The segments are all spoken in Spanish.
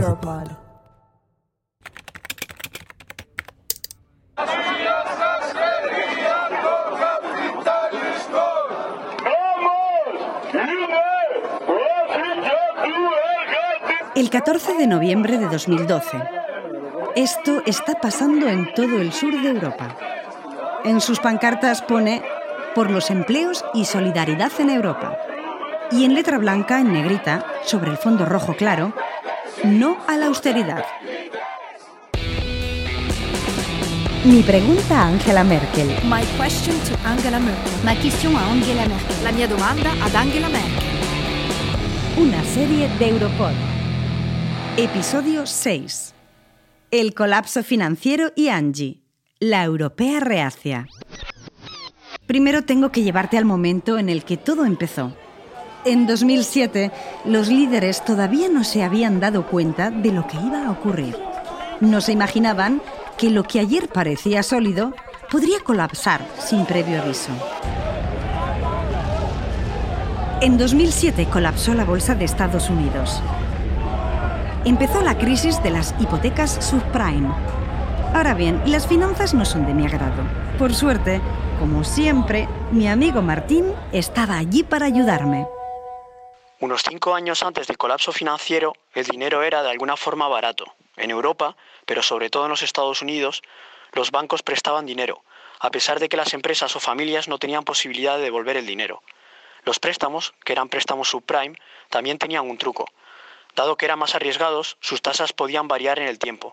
Europod. El 14 de noviembre de 2012. Esto está pasando en todo el sur de Europa. En sus pancartas pone por los empleos y solidaridad en Europa. Y en letra blanca, en negrita, sobre el fondo rojo claro, no a la austeridad. Mi pregunta a Angela Merkel. My question to Angela Merkel. Ma question a Angela Merkel. La mia domanda ad Angela Merkel. Una serie de Europod. Episodio 6. El colapso financiero y Angie. La europea reacia. Primero tengo que llevarte al momento en el que todo empezó. En 2007, los líderes todavía no se habían dado cuenta de lo que iba a ocurrir. No se imaginaban que lo que ayer parecía sólido podría colapsar sin previo aviso. En 2007 colapsó la bolsa de Estados Unidos. Empezó la crisis de las hipotecas subprime. Ahora bien, las finanzas no son de mi agrado. Por suerte, como siempre, mi amigo Martín estaba allí para ayudarme. Unos cinco años antes del colapso financiero, el dinero era de alguna forma barato. En Europa, pero sobre todo en los Estados Unidos, los bancos prestaban dinero, a pesar de que las empresas o familias no tenían posibilidad de devolver el dinero. Los préstamos, que eran préstamos subprime, también tenían un truco. Dado que eran más arriesgados, sus tasas podían variar en el tiempo.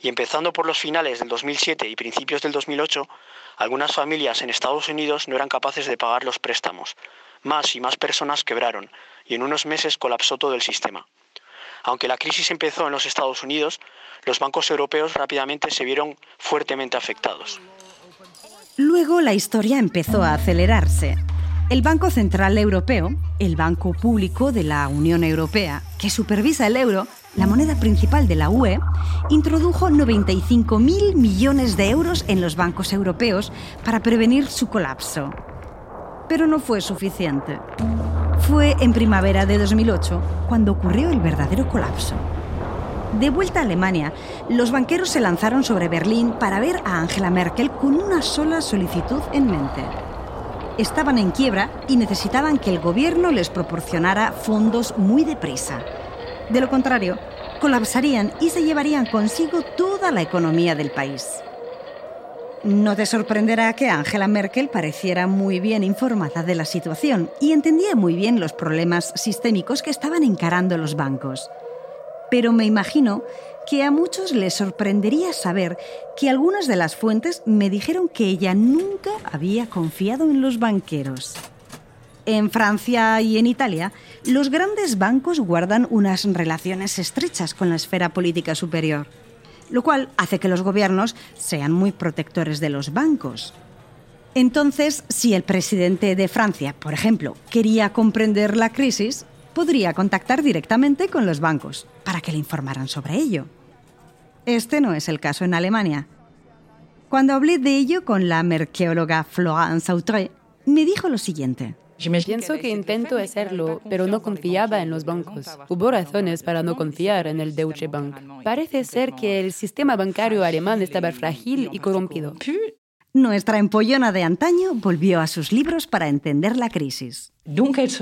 Y empezando por los finales del 2007 y principios del 2008, algunas familias en Estados Unidos no eran capaces de pagar los préstamos. Más y más personas quebraron, y en unos meses colapsó todo el sistema. Aunque la crisis empezó en los Estados Unidos, los bancos europeos rápidamente se vieron fuertemente afectados. Luego la historia empezó a acelerarse. El Banco Central Europeo, el banco público de la Unión Europea, que supervisa el euro, la moneda principal de la UE, introdujo 95.000 millones de euros en los bancos europeos para prevenir su colapso. Pero no fue suficiente. Fue en primavera de 2008 cuando ocurrió el verdadero colapso. De vuelta a Alemania, los banqueros se lanzaron sobre Berlín para ver a Angela Merkel con una sola solicitud en mente. Estaban en quiebra y necesitaban que el gobierno les proporcionara fondos muy deprisa. De lo contrario, colapsarían y se llevarían consigo toda la economía del país. No te sorprenderá que Angela Merkel pareciera muy bien informada de la situación y entendía muy bien los problemas sistémicos que estaban encarando los bancos. Pero me imagino que a muchos les sorprendería saber que algunas de las fuentes me dijeron que ella nunca había confiado en los banqueros. En Francia y en Italia, los grandes bancos guardan unas relaciones estrechas con la esfera política superior lo cual hace que los gobiernos sean muy protectores de los bancos. Entonces, si el presidente de Francia, por ejemplo, quería comprender la crisis, podría contactar directamente con los bancos para que le informaran sobre ello. Este no es el caso en Alemania. Cuando hablé de ello con la merqueóloga Florence Autré, me dijo lo siguiente. Pienso que intento hacerlo, pero no confiaba en los bancos. Hubo razones para no confiar en el Deutsche Bank. Parece ser que el sistema bancario alemán estaba frágil y corrompido. Nuestra empollona de antaño volvió a sus libros para entender la crisis.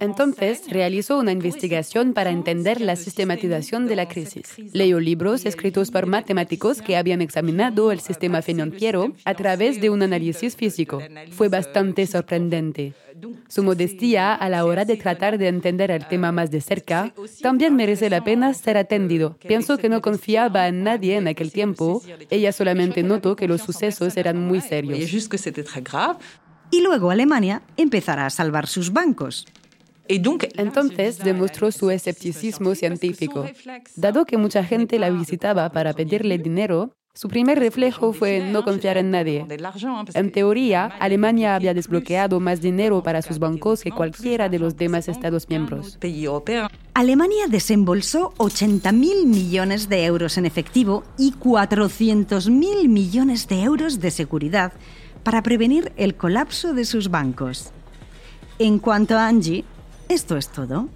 Entonces realizó una investigación para entender la sistematización de la crisis. Leyó libros escritos por matemáticos que habían examinado el sistema financiero a través de un análisis físico. Fue bastante sorprendente. Su modestia a la hora de tratar de entender el tema más de cerca también merece la pena ser atendido. Pienso que no confiaba en nadie en aquel tiempo. Ella solamente notó que los sucesos eran muy serios. Y luego Alemania empezará a salvar sus bancos. Entonces demostró su escepticismo científico. Dado que mucha gente la visitaba para pedirle dinero, su primer reflejo fue no confiar en nadie. En teoría, Alemania había desbloqueado más dinero para sus bancos que cualquiera de los demás Estados miembros. Alemania desembolsó 80.000 millones de euros en efectivo y 400.000 millones de euros de seguridad para prevenir el colapso de sus bancos. En cuanto a Angie, esto es todo.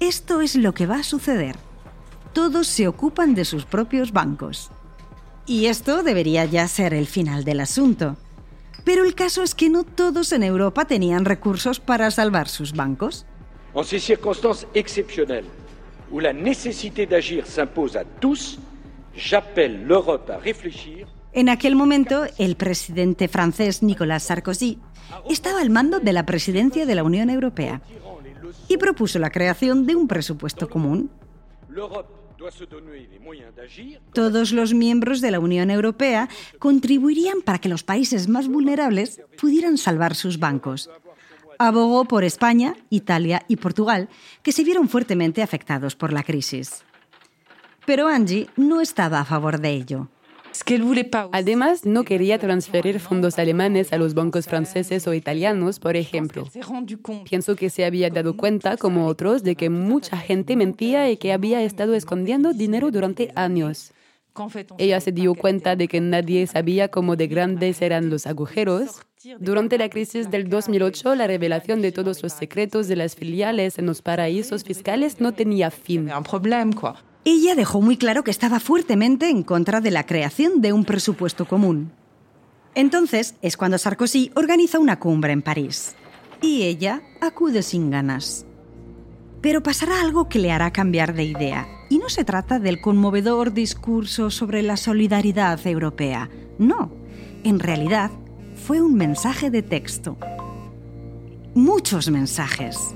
Esto es lo que va a suceder. Todos se ocupan de sus propios bancos. Y esto debería ya ser el final del asunto. Pero el caso es que no todos en Europa tenían recursos para salvar sus bancos. En ces circonstances exceptionnelles, où la nécessité d'agir s'impose à tous, j'appelle l'Europe à réfléchir en aquel momento, el presidente francés Nicolas Sarkozy estaba al mando de la presidencia de la Unión Europea y propuso la creación de un presupuesto común. Todos los miembros de la Unión Europea contribuirían para que los países más vulnerables pudieran salvar sus bancos. Abogó por España, Italia y Portugal, que se vieron fuertemente afectados por la crisis. Pero Angie no estaba a favor de ello. Además, no quería transferir fondos alemanes a los bancos franceses o italianos, por ejemplo. Pienso que se había dado cuenta, como otros, de que mucha gente mentía y que había estado escondiendo dinero durante años. Ella se dio cuenta de que nadie sabía cómo de grandes eran los agujeros. Durante la crisis del 2008, la revelación de todos los secretos de las filiales en los paraísos fiscales no tenía fin. Ella dejó muy claro que estaba fuertemente en contra de la creación de un presupuesto común. Entonces es cuando Sarkozy organiza una cumbre en París. Y ella acude sin ganas. Pero pasará algo que le hará cambiar de idea. Y no se trata del conmovedor discurso sobre la solidaridad europea. No, en realidad fue un mensaje de texto. Muchos mensajes.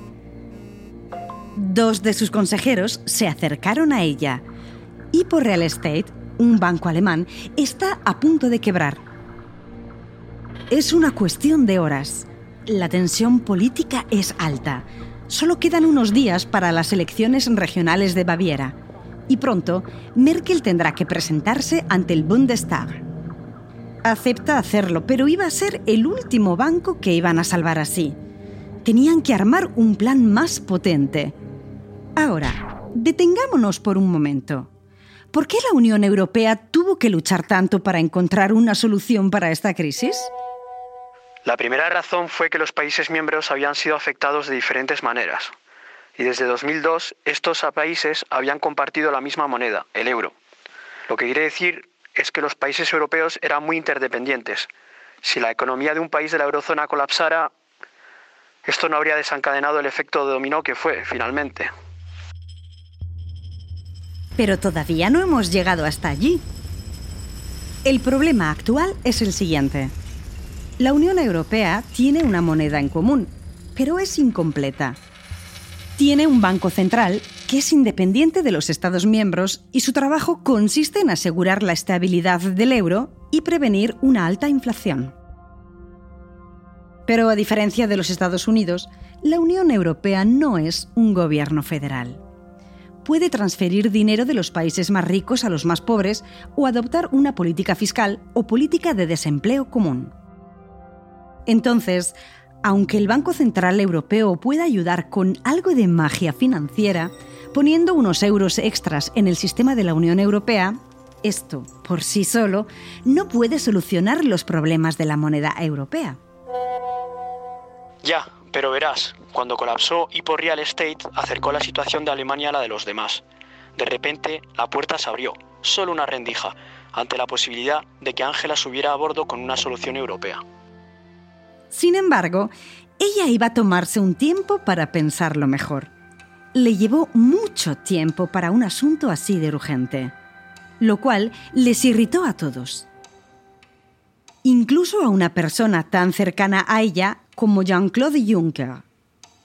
Dos de sus consejeros se acercaron a ella. y por Real Estate, un banco alemán, está a punto de quebrar. Es una cuestión de horas. La tensión política es alta. Solo quedan unos días para las elecciones regionales de Baviera. Y pronto, Merkel tendrá que presentarse ante el Bundestag. Acepta hacerlo, pero iba a ser el último banco que iban a salvar así. Tenían que armar un plan más potente. Ahora, detengámonos por un momento. ¿Por qué la Unión Europea tuvo que luchar tanto para encontrar una solución para esta crisis? La primera razón fue que los países miembros habían sido afectados de diferentes maneras. Y desde 2002 estos países habían compartido la misma moneda, el euro. Lo que quiere decir es que los países europeos eran muy interdependientes. Si la economía de un país de la eurozona colapsara, esto no habría desencadenado el efecto dominó que fue, finalmente. Pero todavía no hemos llegado hasta allí. El problema actual es el siguiente. La Unión Europea tiene una moneda en común, pero es incompleta. Tiene un banco central que es independiente de los Estados miembros y su trabajo consiste en asegurar la estabilidad del euro y prevenir una alta inflación. Pero a diferencia de los Estados Unidos, la Unión Europea no es un gobierno federal puede transferir dinero de los países más ricos a los más pobres o adoptar una política fiscal o política de desempleo común. Entonces, aunque el Banco Central Europeo pueda ayudar con algo de magia financiera, poniendo unos euros extras en el sistema de la Unión Europea, esto, por sí solo, no puede solucionar los problemas de la moneda europea. Ya, pero verás, cuando colapsó por Real Estate acercó la situación de Alemania a la de los demás. De repente, la puerta se abrió, solo una rendija, ante la posibilidad de que Ángela subiera a bordo con una solución europea. Sin embargo, ella iba a tomarse un tiempo para pensarlo mejor. Le llevó mucho tiempo para un asunto así de urgente, lo cual les irritó a todos. Incluso a una persona tan cercana a ella como Jean-Claude Juncker.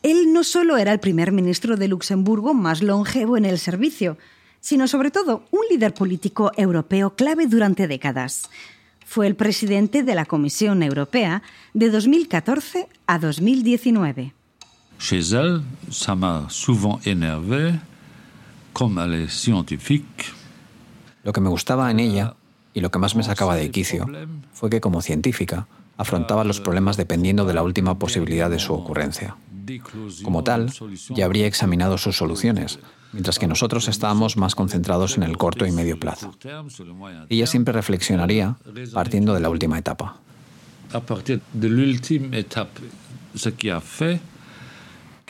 Él no solo era el primer ministro de Luxemburgo más longevo en el servicio, sino sobre todo un líder político europeo clave durante décadas. Fue el presidente de la Comisión Europea de 2014 a 2019. Chez elle, ça m'a souvent énervé, comme elle est scientifique. Lo que me gustaba en ella y lo que más me sacaba de quicio fue que como científica afrontaba los problemas dependiendo de la última posibilidad de su ocurrencia. Como tal, ya habría examinado sus soluciones, mientras que nosotros estábamos más concentrados en el corto y medio plazo. Ella siempre reflexionaría partiendo de la última etapa.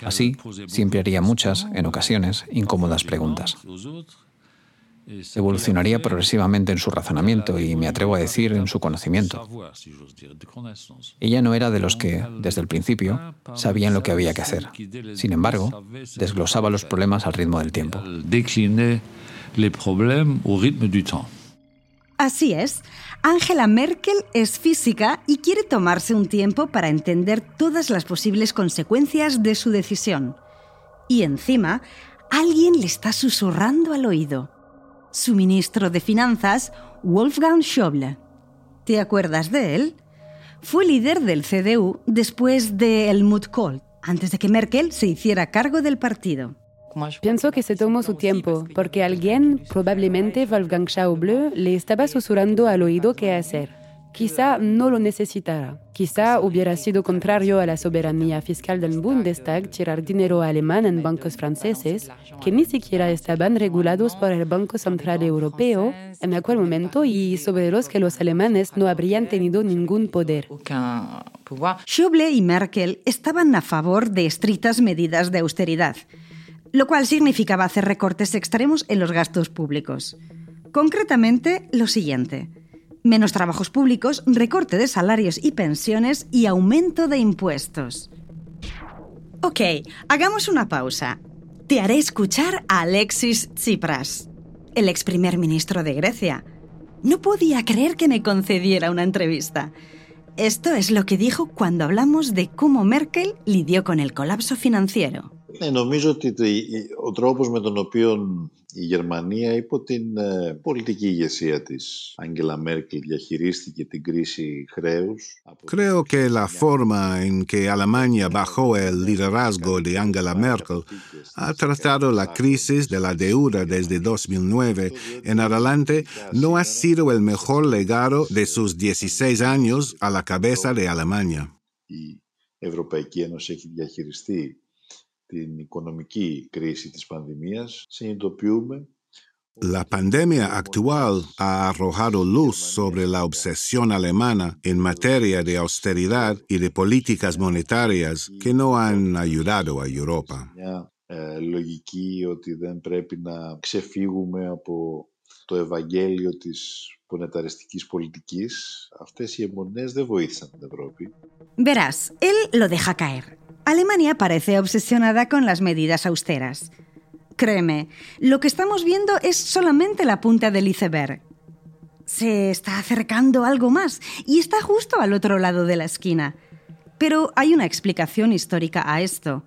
Así, siempre haría muchas, en ocasiones, incómodas preguntas. Evolucionaría progresivamente en su razonamiento y, me atrevo a decir, en su conocimiento. Ella no era de los que, desde el principio, sabían lo que había que hacer. Sin embargo, desglosaba los problemas al ritmo del tiempo. Así es. Angela Merkel es física y quiere tomarse un tiempo para entender todas las posibles consecuencias de su decisión. Y encima, alguien le está susurrando al oído su ministro de Finanzas, Wolfgang Schäuble. ¿Te acuerdas de él? Fue líder del CDU después de Helmut Kohl, antes de que Merkel se hiciera cargo del partido. Pienso que se tomó su tiempo, porque alguien, probablemente Wolfgang Schäuble, le estaba susurrando al oído qué hacer. Quizá no lo necesitara. Quizá hubiera sido contrario a la soberanía fiscal del Bundestag tirar dinero alemán en bancos franceses que ni siquiera estaban regulados por el Banco Central Europeo en aquel momento y sobre los que los alemanes no habrían tenido ningún poder. Schäuble y Merkel estaban a favor de estrictas medidas de austeridad, lo cual significaba hacer recortes extremos en los gastos públicos. Concretamente, lo siguiente menos trabajos públicos, recorte de salarios y pensiones y aumento de impuestos. Ok, hagamos una pausa. Te haré escuchar a Alexis Tsipras, el ex primer ministro de Grecia. No podía creer que me concediera una entrevista. Esto es lo que dijo cuando hablamos de cómo Merkel lidió con el colapso financiero. Νομίζω ότι ο τρόπος με τον οποίο η Γερμανία υπό την πολιτική ηγεσία της Άγγελα Μέρκελ διαχειρίστηκε την κρίση χρέους. Creo que la forma en que Alemania bajo el liderazgo de Angela Merkel ha tratado la crisis de la deuda desde 2009 en adelante no ha sido el mejor legado de sus 16 años a la cabeza de Alemania. Η Ευρωπαϊκή Ένωση έχει διαχειριστεί la pandemia actual ha arrojado luz sobre la obsesión alemana en materia de austeridad y de políticas monetarias que no han ayudado a Europa. Verás, él lo deja caer. Alemania parece obsesionada con las medidas austeras. Créeme, lo que estamos viendo es solamente la punta del iceberg. Se está acercando algo más y está justo al otro lado de la esquina. Pero hay una explicación histórica a esto.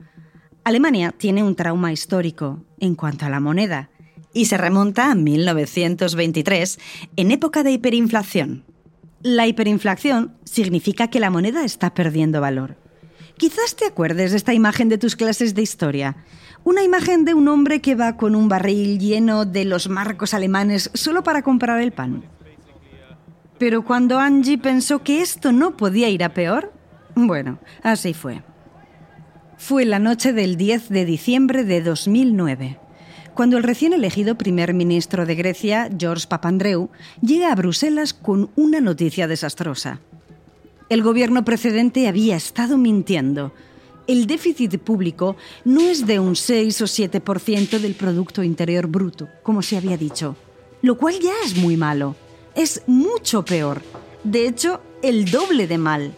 Alemania tiene un trauma histórico en cuanto a la moneda y se remonta a 1923, en época de hiperinflación. La hiperinflación significa que la moneda está perdiendo valor. Quizás te acuerdes de esta imagen de tus clases de historia. Una imagen de un hombre que va con un barril lleno de los marcos alemanes solo para comprar el pan. Pero cuando Angie pensó que esto no podía ir a peor, bueno, así fue. Fue la noche del 10 de diciembre de 2009, cuando el recién elegido primer ministro de Grecia, George Papandreou, llega a Bruselas con una noticia desastrosa. El gobierno precedente había estado mintiendo. El déficit público no es de un 6 o 7% del Producto Interior Bruto, como se había dicho, lo cual ya es muy malo. Es mucho peor. De hecho, el doble de mal.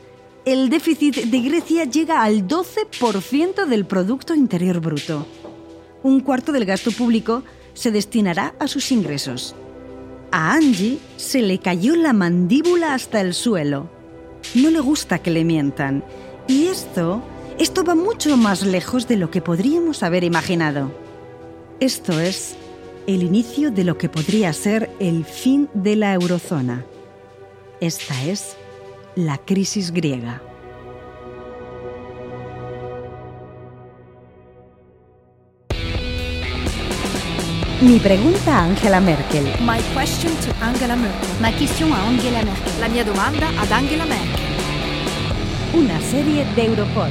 El déficit de Grecia llega al 12% del Producto Interior Bruto. Un cuarto del gasto público se destinará a sus ingresos. A Angie se le cayó la mandíbula hasta el suelo. No le gusta que le mientan. Y esto, esto va mucho más lejos de lo que podríamos haber imaginado. Esto es el inicio de lo que podría ser el fin de la eurozona. Esta es la crisis griega. Mi pregunta a Angela Merkel. My question to Angela Merkel. Ma question a Angela Merkel. La mia domanda ad Angela Merkel. Una serie de Europod.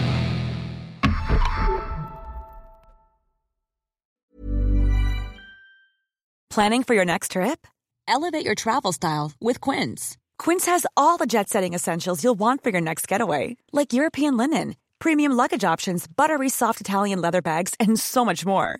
Planning for your next trip? Elevate your travel style with Quince. Quince has all the jet setting essentials you'll want for your next getaway, like European linen, premium luggage options, buttery soft Italian leather bags, and so much more.